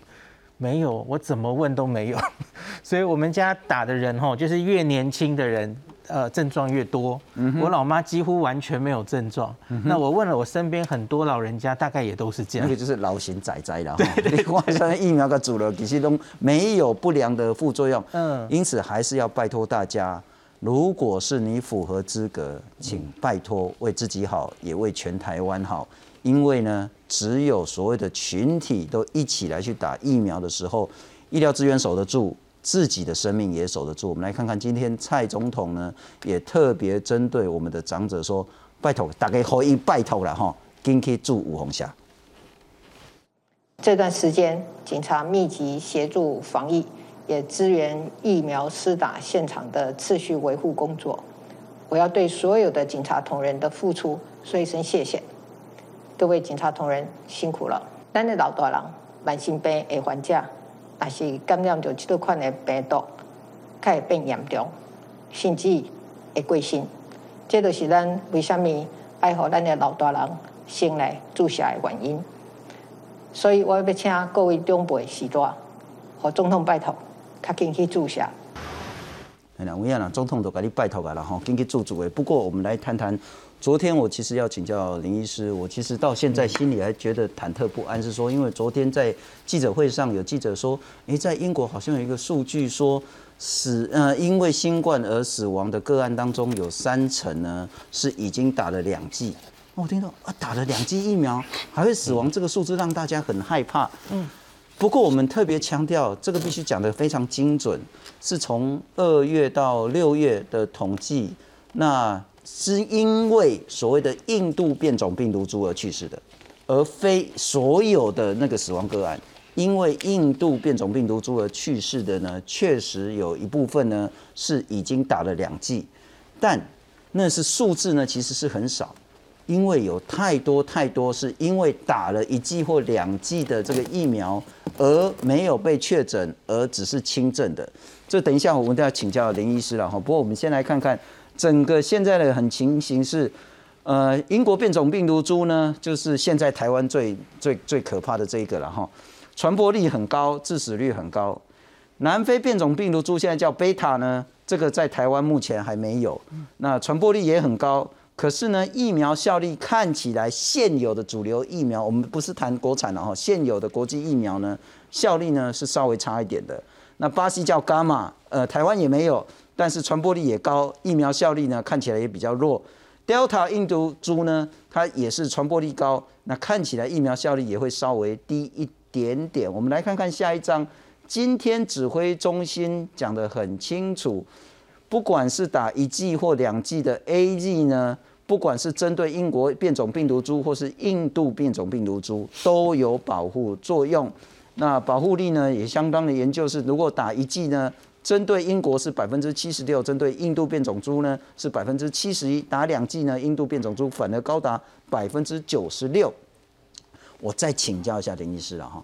没有，我怎么问都没有，所以我们家打的人哈，就是越年轻的人。呃，症状越多，我老妈几乎完全没有症状。那我问了我身边很多老人家，大概也都是这样。那个就是老型仔仔了。对对，外生疫苗的主流其实都没有不良的副作用。嗯，因此还是要拜托大家，如果是你符合资格，请拜托为自己好，也为全台湾好。因为呢，只有所谓的群体都一起来去打疫苗的时候，医疗资源守得住。自己的生命也守得住。我们来看看今天蔡总统呢，也特别针对我们的长者说：“拜托，大概可以拜托了哈，紧去住五红霞。”这段时间，警察密集协助防疫，也支援疫苗施打现场的秩序维护工作。我要对所有的警察同仁的付出说一声谢谢。各位警察同仁辛苦了。咱的老大人慢性病的患者。也是感染着这款的病毒，才会变严重，甚至会过身。这就是咱为什么爱护咱的老大人先来注射的原因。所以我要请各位长辈时代和总统拜托，赶紧去注射。哎呀，我讲总统都给你拜托个啦吼，紧去注注诶。不过我们来谈谈。昨天我其实要请教林医师，我其实到现在心里还觉得忐忑不安，是说因为昨天在记者会上有记者说，诶，在英国好像有一个数据说，死呃因为新冠而死亡的个案当中有三成呢是已经打了两剂。我听到啊打了两剂疫苗还会死亡，这个数字让大家很害怕。嗯，不过我们特别强调，这个必须讲得非常精准，是从二月到六月的统计，那。是因为所谓的印度变种病毒株而去世的，而非所有的那个死亡个案。因为印度变种病毒株而去世的呢，确实有一部分呢是已经打了两剂，但那是数字呢其实是很少，因为有太多太多是因为打了一剂或两剂的这个疫苗而没有被确诊，而只是轻症的。这等一下我们都要请教林医师了哈。不过我们先来看看。整个现在的很情形是，呃，英国变种病毒株呢，就是现在台湾最最最可怕的这一个了哈，传播力很高，致死率很高。南非变种病毒株现在叫贝塔呢，这个在台湾目前还没有，那传播力也很高，可是呢，疫苗效力看起来现有的主流疫苗，我们不是谈国产的哈，现有的国际疫苗呢，效力呢是稍微差一点的。那巴西叫伽马，呃，台湾也没有。但是传播力也高，疫苗效力呢看起来也比较弱。Delta 印度株呢，它也是传播力高，那看起来疫苗效力也会稍微低一点点。我们来看看下一章，今天指挥中心讲得很清楚，不管是打一剂或两剂的 A G 呢，不管是针对英国变种病毒株或是印度变种病毒株，都有保护作用。那保护力呢，也相当的研究是，如果打一剂呢？针对英国是百分之七十六，针对印度变种猪呢是百分之七十一，打两剂呢，印度变种猪反而高达百分之九十六。我再请教一下林医师了哈，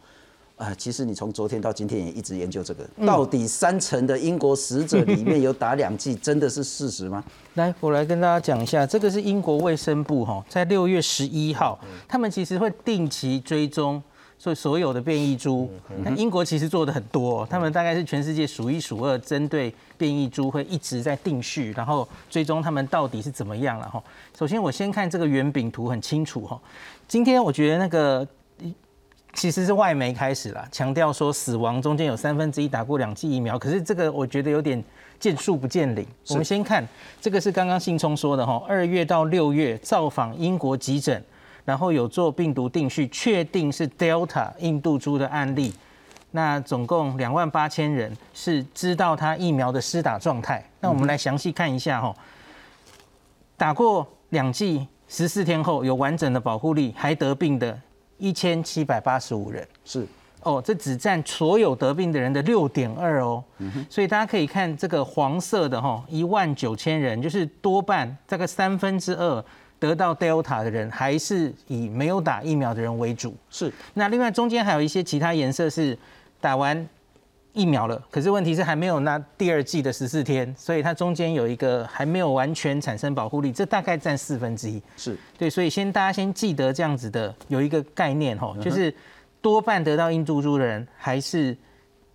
啊，其实你从昨天到今天也一直研究这个，到底三成的英国死者里面有打两剂，真的是事实吗？来，我来跟大家讲一下，这个是英国卫生部哈，在六月十一号，他们其实会定期追踪所以所有的变异株，那英国其实做的很多，他们大概是全世界数一数二，针对变异株会一直在定序，然后追踪他们到底是怎么样了哈。首先我先看这个圆饼图很清楚哈，今天我觉得那个其实是外媒开始了，强调说死亡中间有三分之一打过两剂疫苗，可是这个我觉得有点见树不见林。我们先看这个是刚刚信聪说的哈，二月到六月造访英国急诊。然后有做病毒定序，确定是 Delta 印度株的案例。那总共两万八千人是知道他疫苗的施打状态。那我们来详细看一下哈，打过两剂，十四天后有完整的保护力，还得病的一千七百八十五人。是哦，这只占所有得病的人的六点二哦。所以大家可以看这个黄色的哈，一万九千人，就是多半这个三分之二。得到 Delta 的人还是以没有打疫苗的人为主，是。那另外中间还有一些其他颜色是打完疫苗了，可是问题是还没有那第二季的十四天，所以它中间有一个还没有完全产生保护力，这大概占四分之一。是对，所以先大家先记得这样子的有一个概念哦，就是多半得到印度猪的人还是。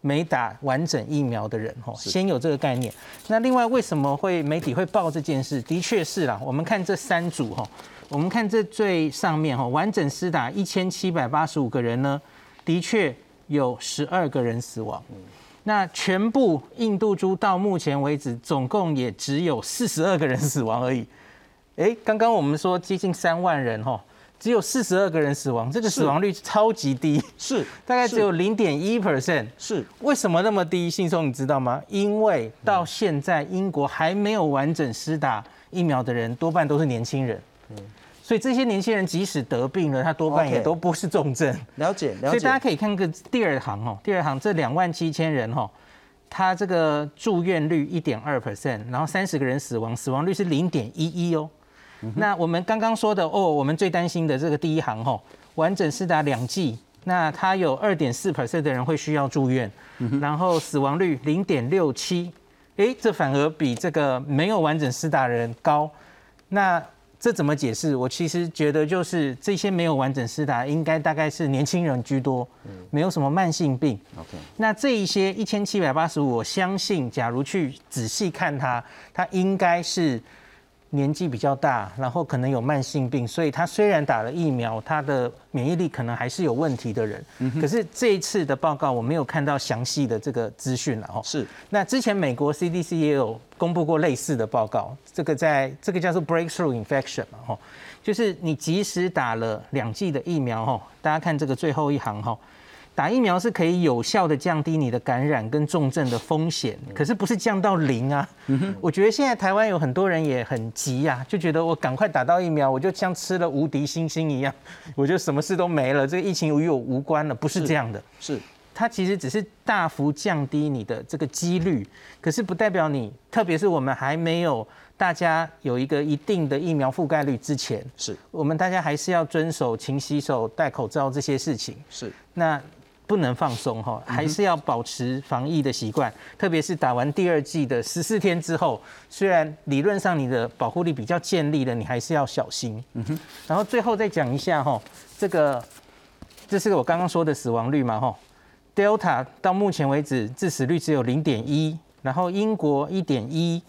没打完整疫苗的人，吼，先有这个概念。那另外，为什么会媒体会报这件事？的确是啦。我们看这三组，哈，我们看这最上面，哈，完整施打一千七百八十五个人呢，的确有十二个人死亡。那全部印度猪到目前为止，总共也只有四十二个人死亡而已。哎，刚刚我们说接近三万人，哈。只有四十二个人死亡，这个死亡率超级低，是 大概只有零点一 percent。是为什么那么低？信松你知道吗？因为到现在英国还没有完整施打疫苗的人，多半都是年轻人。嗯，所以这些年轻人即使得病了，他多半也都不是重症。了解，了解。所以大家可以看个第二行哦，第二行这两万七千人哦，他这个住院率一点二 percent，然后三十个人死亡，死亡率是零点一一哦。那我们刚刚说的哦，我们最担心的这个第一行吼，完整施打两剂，那它有二点四 percent 的人会需要住院，然后死亡率零点六七，哎，这反而比这个没有完整施打的人高。那这怎么解释？我其实觉得就是这些没有完整施打，应该大概是年轻人居多，没有什么慢性病。OK，那这一些一千七百八十五，我相信假如去仔细看它，它应该是。年纪比较大，然后可能有慢性病，所以他虽然打了疫苗，他的免疫力可能还是有问题的人。可是这一次的报告我没有看到详细的这个资讯了哦。是。那之前美国 CDC 也有公布过类似的报告，这个在这个叫做 breakthrough infection 嘛，哈，就是你即使打了两剂的疫苗，哈，大家看这个最后一行，哈。打疫苗是可以有效的降低你的感染跟重症的风险，可是不是降到零啊？我觉得现在台湾有很多人也很急呀，就觉得我赶快打到疫苗，我就像吃了无敌星星一样，我就什么事都没了，这个疫情与我无关了，不是这样的。是它其实只是大幅降低你的这个几率，可是不代表你，特别是我们还没有大家有一个一定的疫苗覆盖率之前，是我们大家还是要遵守勤洗手、戴口罩这些事情。是那。不能放松哈，还是要保持防疫的习惯。特别是打完第二剂的十四天之后，虽然理论上你的保护力比较建立了，你还是要小心。嗯哼。然后最后再讲一下哈，这个这是我刚刚说的死亡率嘛哈，Delta 到目前为止致死率只有零点一，然后英国一点一。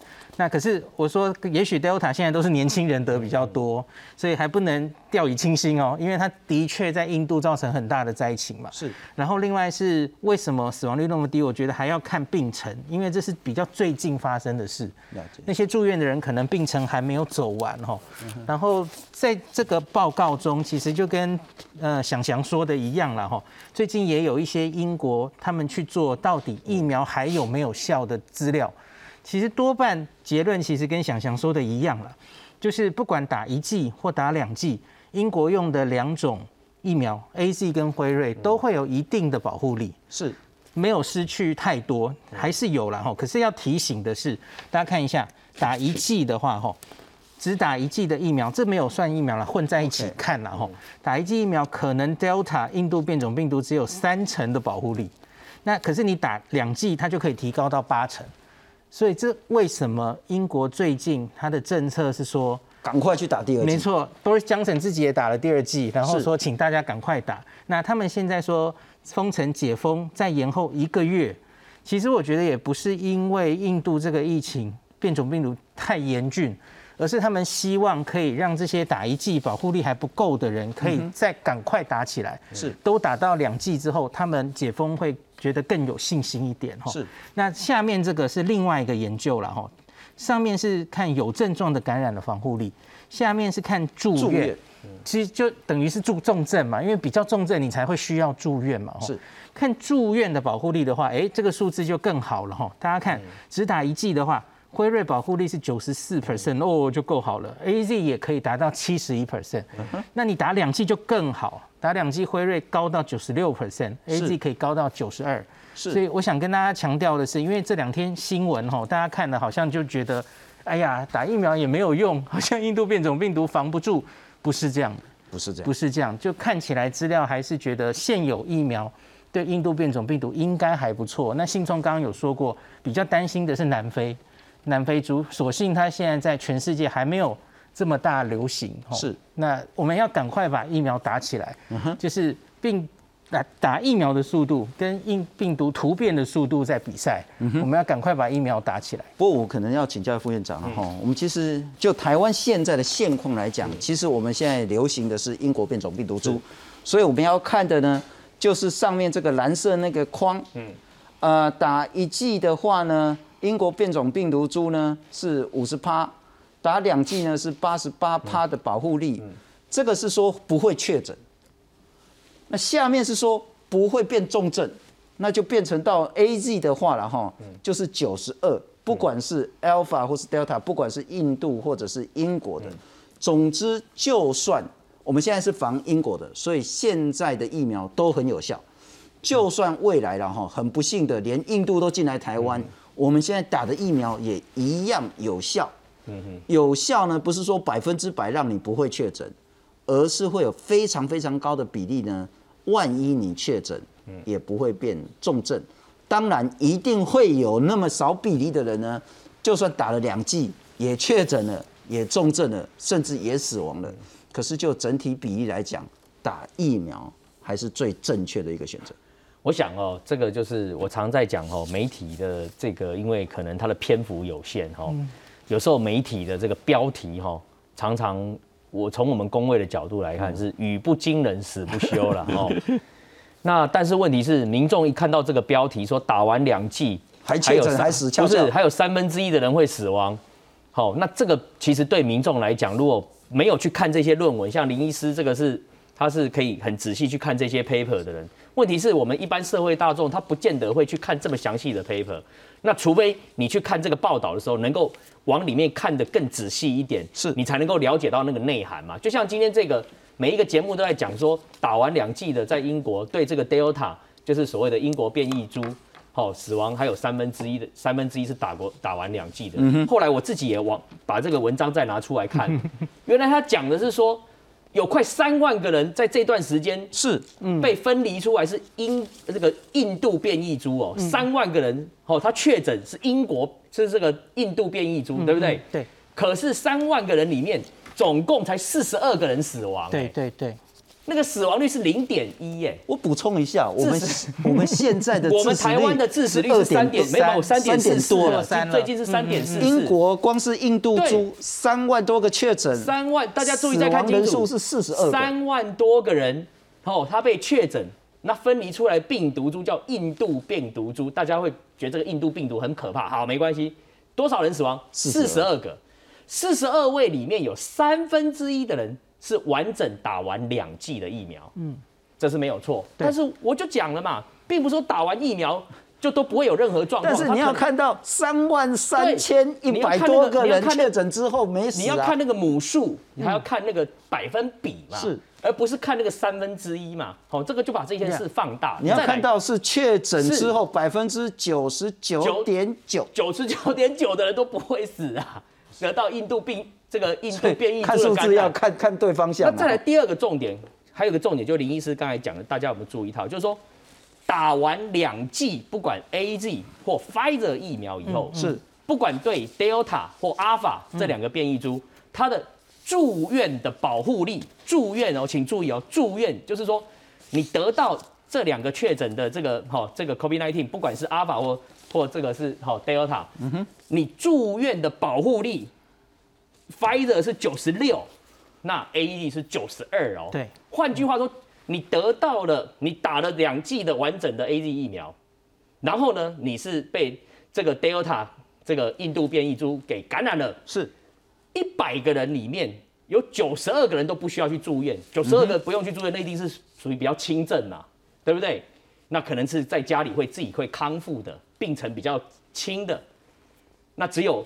那可是我说，也许 Delta 现在都是年轻人得比较多，所以还不能掉以轻心哦，因为它的确在印度造成很大的灾情嘛。是。然后另外是为什么死亡率那么低？我觉得还要看病程，因为这是比较最近发生的事。了解。那些住院的人可能病程还没有走完哦。然后在这个报告中，其实就跟呃想祥说的一样了哈。最近也有一些英国他们去做到底疫苗还有没有效的资料。其实多半结论其实跟想象说的一样了，就是不管打一剂或打两剂，英国用的两种疫苗 A Z 跟辉瑞都会有一定的保护力，是没有失去太多，还是有了哈。可是要提醒的是，大家看一下，打一剂的话哈，只打一剂的疫苗，这没有算疫苗了，混在一起看了哈。打一剂疫苗可能 Delta 印度变种病毒只有三成的保护力，那可是你打两剂，它就可以提高到八成。所以这为什么英国最近它的政策是说赶快去打第二剂。没错，Boris Johnson 自己也打了第二剂，然后说请大家赶快打。那他们现在说封城解封再延后一个月，其实我觉得也不是因为印度这个疫情变种病毒太严峻。而是他们希望可以让这些打一剂保护力还不够的人，可以再赶快打起来。是，都打到两剂之后，他们解封会觉得更有信心一点。是。那下面这个是另外一个研究了哈，上面是看有症状的感染的防护力，下面是看住院。其实就等于是住重症嘛，因为比较重症你才会需要住院嘛。是。看住院的保护力的话，哎，这个数字就更好了哈。大家看，只打一剂的话。辉瑞保护力是九十四 percent 哦，就够好了。A Z 也可以达到七十一 percent，那你打两剂就更好，打两剂辉瑞高到九十六 percent，A Z 可以高到九十二。是，所以我想跟大家强调的是，因为这两天新闻哈，大家看了好像就觉得，哎呀，打疫苗也没有用，好像印度变种病毒防不住，不是这样的，不是这样，不是这样，就看起来资料还是觉得现有疫苗对印度变种病毒应该还不错。那信聪刚刚有说过，比较担心的是南非。南非猪，所幸它现在在全世界还没有这么大流行。是，那我们要赶快把疫苗打起来。就是病打打疫苗的速度跟病病毒突变的速度在比赛。我们要赶快把疫苗打起来。不过我可能要请教副院长了哈。我们其实就台湾现在的现况来讲，其实我们现在流行的是英国变种病毒株，所以我们要看的呢，就是上面这个蓝色那个框。嗯。呃，打一剂的话呢？英国变种病毒株呢是五十趴，打两剂呢是八十八趴的保护力，这个是说不会确诊。那下面是说不会变重症，那就变成到 A Z 的话了哈，就是九十二，不管是 Alpha 或是 Delta，不管是印度或者是英国的，总之就算我们现在是防英国的，所以现在的疫苗都很有效。就算未来了哈，很不幸的连印度都进来台湾。我们现在打的疫苗也一样有效，嗯哼，有效呢不是说百分之百让你不会确诊，而是会有非常非常高的比例呢，万一你确诊，也不会变重症。当然一定会有那么少比例的人呢，就算打了两剂也确诊了，也重症了，甚至也死亡了。可是就整体比例来讲，打疫苗还是最正确的一个选择。我想哦，这个就是我常在讲哦，媒体的这个，因为可能它的篇幅有限哈，有时候媒体的这个标题哈，常常我从我们工位的角度来看是语不惊人死不休了哦。那但是问题是，民众一看到这个标题说打完两剂还确诊还死，不是还有三分之一的人会死亡，好，那这个其实对民众来讲，如果没有去看这些论文，像林医师这个是他是可以很仔细去看这些 paper 的人。问题是我们一般社会大众，他不见得会去看这么详细的 paper。那除非你去看这个报道的时候，能够往里面看得更仔细一点，是你才能够了解到那个内涵嘛。就像今天这个每一个节目都在讲说，打完两剂的在英国对这个 Delta，就是所谓的英国变异株，好死亡还有三分之一的三分之一是打过打完两剂的。后来我自己也往把这个文章再拿出来看，原来他讲的是说。有快三万个人在这段时间是被分离出来，是英这个印度变异株哦，三万个人哦，他确诊是英国是这个印度变异株，对不对？对。可是三万个人里面，总共才四十二个人死亡。对对对。那个死亡率是零点一耶！我补充一下，我们 我们现在的我们台湾的致死率是三点，没有三点四多了，最近是三点四。英国光是印度猪三万多个确诊，三万大家注意再看清楚，人数是四十二，三万多个人哦，他被确诊，那分离出来病毒株叫印度病毒株，大家会觉得这个印度病毒很可怕。好，没关系，多少人死亡？四十二个，四十二位里面有三分之一的人。是完整打完两剂的疫苗，嗯，这是没有错。但是我就讲了嘛，并不是说打完疫苗就都不会有任何状况。但是你要看到三万三千一百多个人确诊之后没死，你要看那个母数，你还要看那个百分比嘛，是，而不是看那个三分之一嘛。好，这个就把这件事放大。你要看到是确诊之后百分之九十九点九，九十九点九的人都不会死啊，得到印度病。这个印度变异看数字要看看对方向。那再来第二个重点，还有个重点，就林医师刚才讲的，大家有没有注意到？就是说，打完两剂，不管 A Z 或 Pfizer 疫苗以后，是不管对 Delta 或 Alpha 这两个变异株，它的住院的保护力，住院哦，请注意哦，住院就是说你得到这两个确诊的这个哈，这个 COVID-19，不管是阿法或或这个是好 Delta，嗯哼，你住院的保护力，Pfizer 是九十六，那 AED 是九十二哦。对，换句话说，你得到了，你打了两剂的完整的 AZ 疫苗，然后呢，你是被这个 Delta 这个印度变异株给感染了，是一百个人里面有九十二个人都不需要去住院，九十二个不用去住院，那一定是属于比较轻症呐，对不对？那可能是在家里会自己会康复的。病程比较轻的，那只有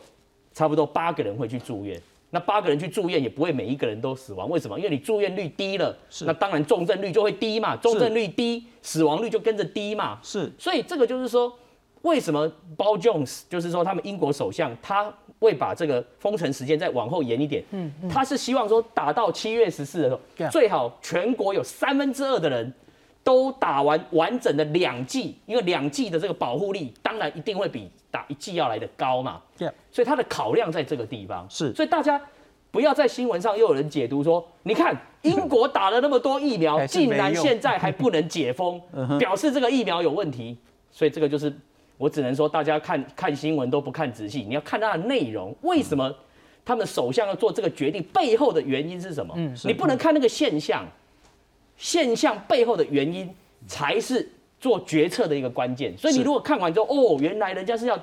差不多八个人会去住院。那八个人去住院也不会每一个人都死亡，为什么？因为你住院率低了，那当然重症率就会低嘛，重症率低，死亡率就跟着低嘛。是，所以这个就是说，为什么包 Jones 就是说他们英国首相他会把这个封城时间再往后延一点？嗯，他是希望说打到七月十四的时候，最好全国有三分之二的人。都打完完整的两剂，因为两剂的这个保护力，当然一定会比打一剂要来的高嘛。对，所以它的考量在这个地方。是，所以大家不要在新闻上又有人解读说，你看英国打了那么多疫苗，竟然现在还不能解封，表示这个疫苗有问题。所以这个就是我只能说，大家看看新闻都不看仔细，你要看它的内容，为什么他们首相要做这个决定，背后的原因是什么？嗯，你不能看那个现象。现象背后的原因才是做决策的一个关键，所以你如果看完之后，哦，原来人家是要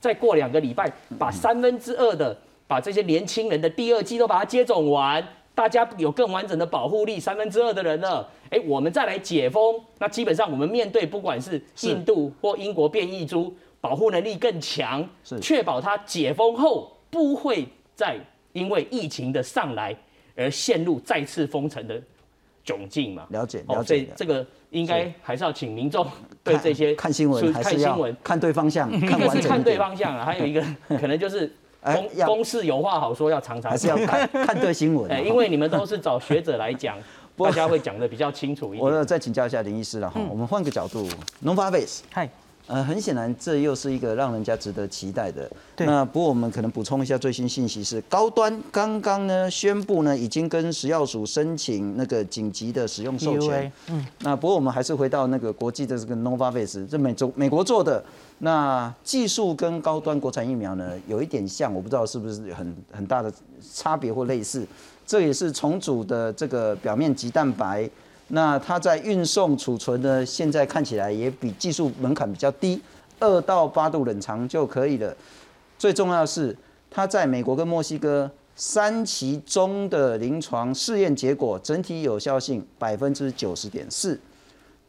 再过两个礼拜把三分之二的把这些年轻人的第二季都把它接种完，大家有更完整的保护力，三分之二的人了，哎，我们再来解封，那基本上我们面对不管是印度或英国变异株，保护能力更强，是。确保它解封后不会再因为疫情的上来而陷入再次封城的。窘境嘛，了解了解，这个应该还是要请民众对这些看新闻，看新闻，看对方向，一个是看对方向啊，还有一个 可能就是公公事有话好说，要常常还是要看。看对新闻，哎因为你们都是找学者来讲，大家会讲的比较清楚一点。我再请教一下林医师了哈，我们换个角度，Novavax，嗨。呃，很显然，这又是一个让人家值得期待的。那不过我们可能补充一下最新信息是，高端刚刚呢宣布呢，已经跟食药署申请那个紧急的使用授权。嗯。那不过我们还是回到那个国际的这个 Novavax，这美洲美国做的，那技术跟高端国产疫苗呢有一点像，我不知道是不是很很大的差别或类似。这也是重组的这个表面棘蛋白。那它在运送储存呢，现在看起来也比技术门槛比较低，二到八度冷藏就可以了。最重要的是，它在美国跟墨西哥三期中的临床试验结果，整体有效性百分之九十点四。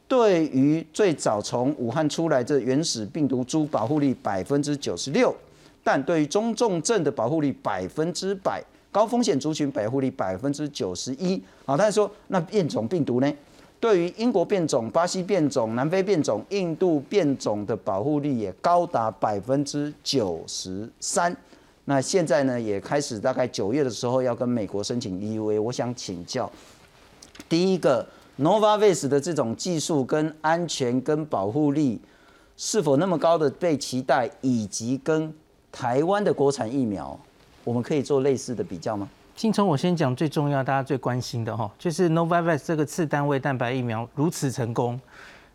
对于最早从武汉出来这原始病毒株，保护力百分之九十六，但对于中重症的保护力百分之百。高风险族群保护率百分之九十一。好，他说那变种病毒呢？对于英国变种、巴西变种、南非变种、印度变种的保护率也高达百分之九十三。那现在呢，也开始大概九月的时候要跟美国申请 EUA。我想请教，第一个 Novavax 的这种技术跟安全跟保护力是否那么高的被期待，以及跟台湾的国产疫苗？我们可以做类似的比较吗？信聪我先讲最重要、大家最关心的哈，就是 Novavax 这个次单位蛋白疫苗如此成功，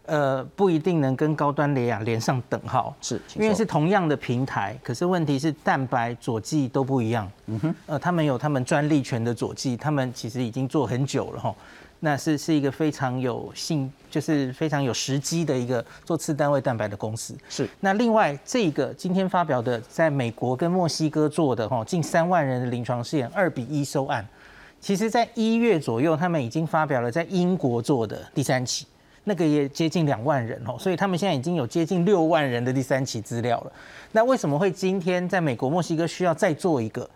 呃，不一定能跟高端雷雅连上等号，是因为是同样的平台，可是问题是蛋白佐剂都不一样。嗯哼，呃，他们有他们专利权的佐剂，他们其实已经做很久了哈。那是是一个非常有信，就是非常有时机的一个做次单位蛋白的公司。是。那另外这个今天发表的，在美国跟墨西哥做的哈近三万人的临床试验二比一收案，其实在一月左右，他们已经发表了在英国做的第三期，那个也接近两万人哦，所以他们现在已经有接近六万人的第三期资料了。那为什么会今天在美国、墨西哥需要再做一个？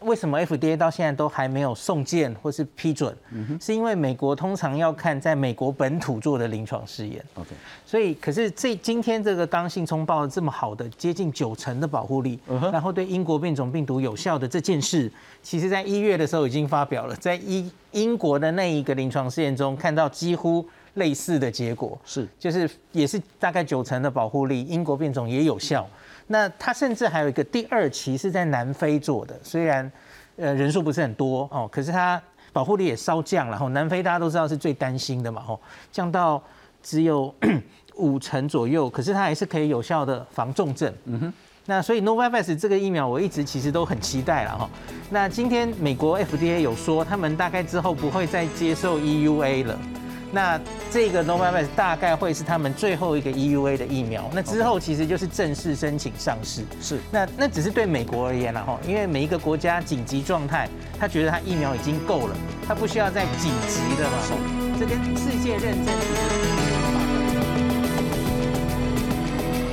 为什么 FDA 到现在都还没有送件或是批准？嗯是因为美国通常要看在美国本土做的临床试验。OK，所以可是这今天这个刚性冲报这么好的接近九成的保护力，然后对英国变种病毒有效的这件事，其实在一月的时候已经发表了，在英英国的那一个临床试验中看到几乎类似的结果，是就是也是大概九成的保护力，英国变种也有效。那它甚至还有一个第二期是在南非做的，虽然呃人数不是很多哦，可是它保护力也稍降了。吼，南非大家都知道是最担心的嘛，吼，降到只有五成左右，可是它还是可以有效的防重症。嗯哼。那所以 Novavax 这个疫苗我一直其实都很期待了哈。那今天美国 FDA 有说，他们大概之后不会再接受 EUA 了。那这个 Novavax 大概会是他们最后一个 EUA 的疫苗。那之后其实就是正式申请上市。是。那那只是对美国而言了哈，因为每一个国家紧急状态，他觉得他疫苗已经够了，他不需要再紧急的了。这跟世界认证。